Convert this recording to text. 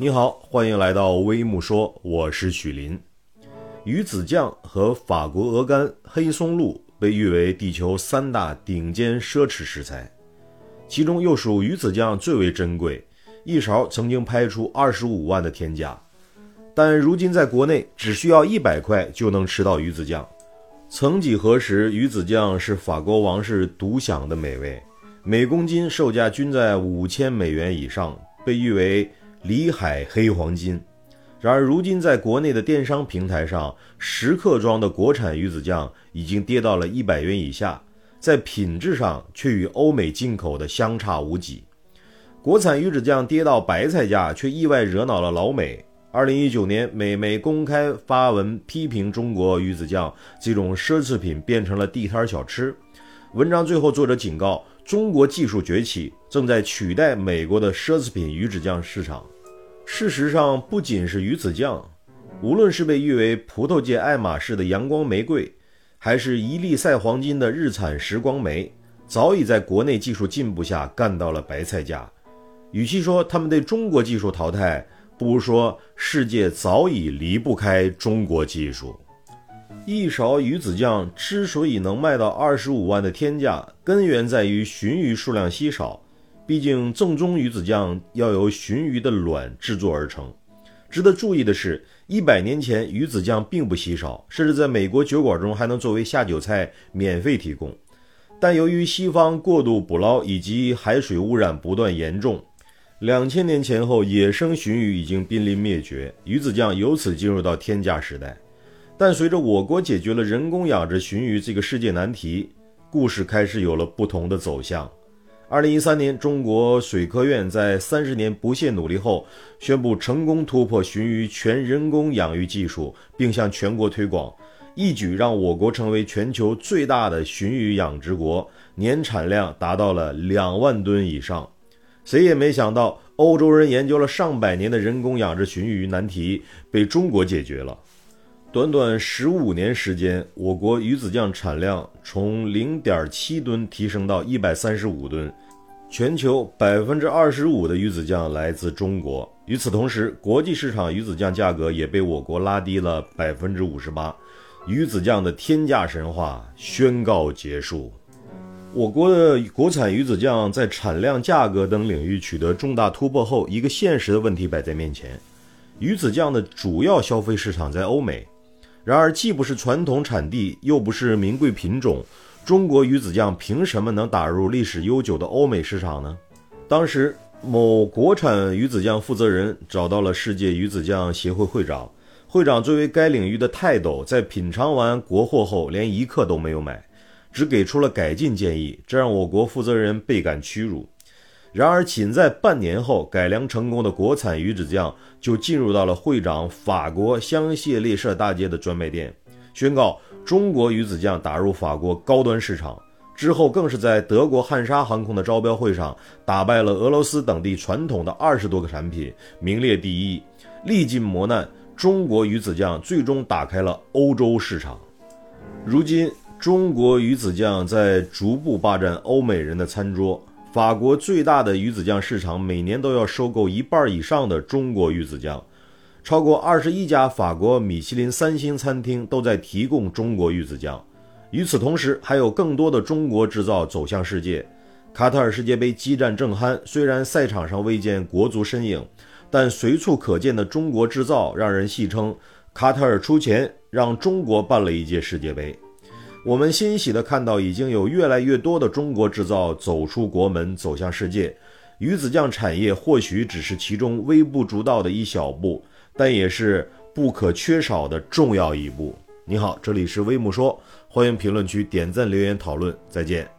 你好，欢迎来到微木说，我是许林。鱼子酱和法国鹅肝、黑松露被誉为地球三大顶尖奢侈食材，其中又属鱼子酱最为珍贵，一勺曾经拍出二十五万的天价。但如今在国内只需要一百块就能吃到鱼子酱。曾几何时，鱼子酱是法国王室独享的美味，每公斤售价均在五千美元以上，被誉为“里海黑黄金”。然而，如今在国内的电商平台上，十克装的国产鱼子酱已经跌到了一百元以下，在品质上却与欧美进口的相差无几。国产鱼子酱跌到白菜价，却意外惹恼了老美。二零一九年，美媒公开发文批评中国鱼子酱这种奢侈品变成了地摊小吃。文章最后，作者警告：中国技术崛起，正在取代美国的奢侈品鱼子酱市场。事实上，不仅是鱼子酱，无论是被誉为葡萄界爱马仕的阳光玫瑰，还是一粒赛黄金的日产时光梅，早已在国内技术进步下干到了白菜价。与其说他们对中国技术淘汰，不如说，世界早已离不开中国技术。一勺鱼子酱之所以能卖到二十五万的天价，根源在于鲟鱼数量稀少。毕竟，正宗鱼子酱要由鲟鱼的卵制作而成。值得注意的是，一百年前鱼子酱并不稀少，甚至在美国酒馆中还能作为下酒菜免费提供。但由于西方过度捕捞以及海水污染不断严重。两千年前后，野生鲟鱼已经濒临灭绝，鱼子酱由此进入到天价时代。但随着我国解决了人工养殖鲟鱼这个世界难题，故事开始有了不同的走向。二零一三年，中国水科院在三十年不懈努力后，宣布成功突破鲟鱼全人工养育技术，并向全国推广，一举让我国成为全球最大的鲟鱼养殖国，年产量达到了两万吨以上。谁也没想到，欧洲人研究了上百年的人工养殖鲟鱼难题被中国解决了。短短十五年时间，我国鱼子酱产量从零点七吨提升到一百三十五吨，全球百分之二十五的鱼子酱来自中国。与此同时，国际市场鱼子酱价格也被我国拉低了百分之五十八，鱼子酱的天价神话宣告结束。我国的国产鱼子酱在产量、价格等领域取得重大突破后，一个现实的问题摆在面前：鱼子酱的主要消费市场在欧美。然而，既不是传统产地，又不是名贵品种，中国鱼子酱凭什么能打入历史悠久的欧美市场呢？当时，某国产鱼子酱负责人找到了世界鱼子酱协会会长，会长作为该领域的泰斗，在品尝完国货后，连一克都没有买。只给出了改进建议，这让我国负责人倍感屈辱。然而，仅在半年后，改良成功的国产鱼子酱就进入到了会长法国香榭丽舍大街的专卖店，宣告中国鱼子酱打入法国高端市场。之后，更是在德国汉莎航空的招标会上打败了俄罗斯等地传统的二十多个产品，名列第一。历尽磨难，中国鱼子酱最终打开了欧洲市场。如今。中国鱼子酱在逐步霸占欧美人的餐桌。法国最大的鱼子酱市场每年都要收购一半以上的中国鱼子酱，超过二十一家法国米其林三星餐厅都在提供中国鱼子酱。与此同时，还有更多的中国制造走向世界。卡塔尔世界杯激战正酣，虽然赛场上未见国足身影，但随处可见的中国制造让人戏称卡塔尔出钱让中国办了一届世界杯。我们欣喜地看到，已经有越来越多的中国制造走出国门，走向世界。鱼子酱产业或许只是其中微不足道的一小步，但也是不可缺少的重要一步。你好，这里是微木说，欢迎评论区点赞留言讨论，再见。